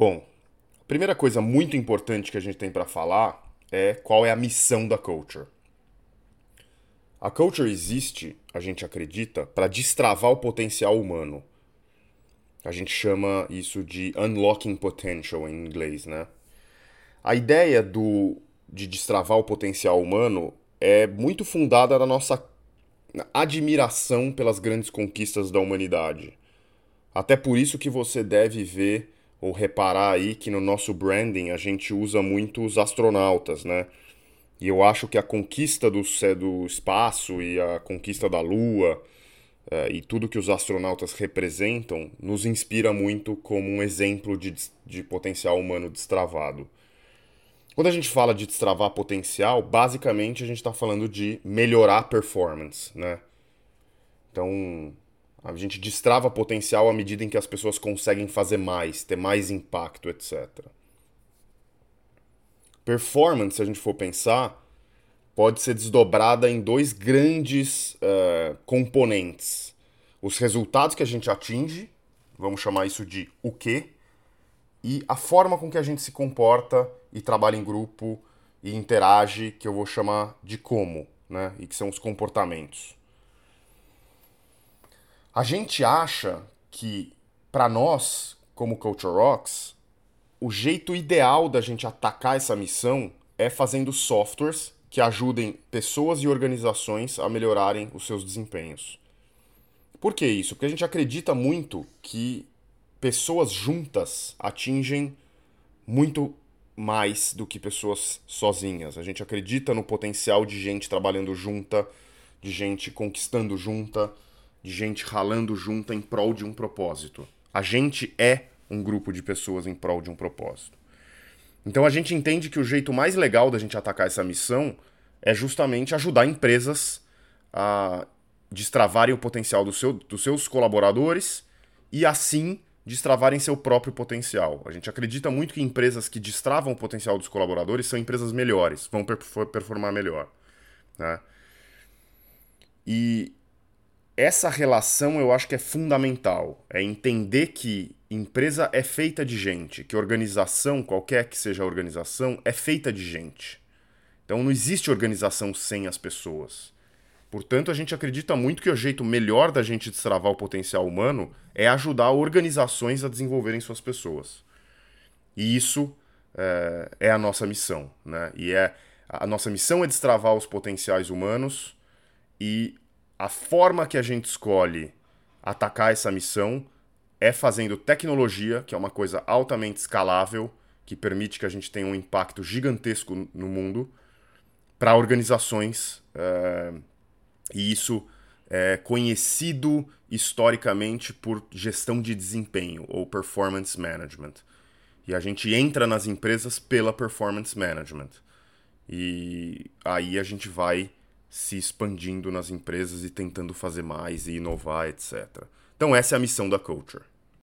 Bom, a primeira coisa muito importante que a gente tem para falar é qual é a missão da culture. A culture existe, a gente acredita, para destravar o potencial humano. A gente chama isso de unlocking potential em inglês, né? A ideia do de destravar o potencial humano é muito fundada na nossa admiração pelas grandes conquistas da humanidade. Até por isso que você deve ver ou reparar aí que no nosso branding a gente usa muito os astronautas, né? E eu acho que a conquista do, do espaço e a conquista da Lua é, e tudo que os astronautas representam nos inspira muito como um exemplo de, de potencial humano destravado. Quando a gente fala de destravar potencial, basicamente a gente está falando de melhorar performance, né? Então, a gente destrava potencial à medida em que as pessoas conseguem fazer mais, ter mais impacto, etc. Performance, se a gente for pensar, pode ser desdobrada em dois grandes uh, componentes: os resultados que a gente atinge, vamos chamar isso de o quê, e a forma com que a gente se comporta e trabalha em grupo e interage, que eu vou chamar de como, né? E que são os comportamentos. A gente acha que, para nós, como Culture Rocks, o jeito ideal da gente atacar essa missão é fazendo softwares que ajudem pessoas e organizações a melhorarem os seus desempenhos. Por que isso? Porque a gente acredita muito que pessoas juntas atingem muito mais do que pessoas sozinhas. A gente acredita no potencial de gente trabalhando junta, de gente conquistando junta de gente ralando junta em prol de um propósito. A gente é um grupo de pessoas em prol de um propósito. Então a gente entende que o jeito mais legal da gente atacar essa missão é justamente ajudar empresas a destravarem o potencial do seu, dos seus colaboradores e assim destravarem seu próprio potencial. A gente acredita muito que empresas que destravam o potencial dos colaboradores são empresas melhores, vão performar melhor. Né? E essa relação eu acho que é fundamental. É entender que empresa é feita de gente, que organização, qualquer que seja a organização, é feita de gente. Então não existe organização sem as pessoas. Portanto, a gente acredita muito que o jeito melhor da gente destravar o potencial humano é ajudar organizações a desenvolverem suas pessoas. E isso é, é a nossa missão. Né? E é, a nossa missão é destravar os potenciais humanos e a forma que a gente escolhe atacar essa missão é fazendo tecnologia, que é uma coisa altamente escalável, que permite que a gente tenha um impacto gigantesco no mundo, para organizações. É, e isso é conhecido historicamente por gestão de desempenho ou performance management. E a gente entra nas empresas pela performance management. E aí a gente vai se expandindo nas empresas e tentando fazer mais e inovar, etc. Então essa é a missão da Culture.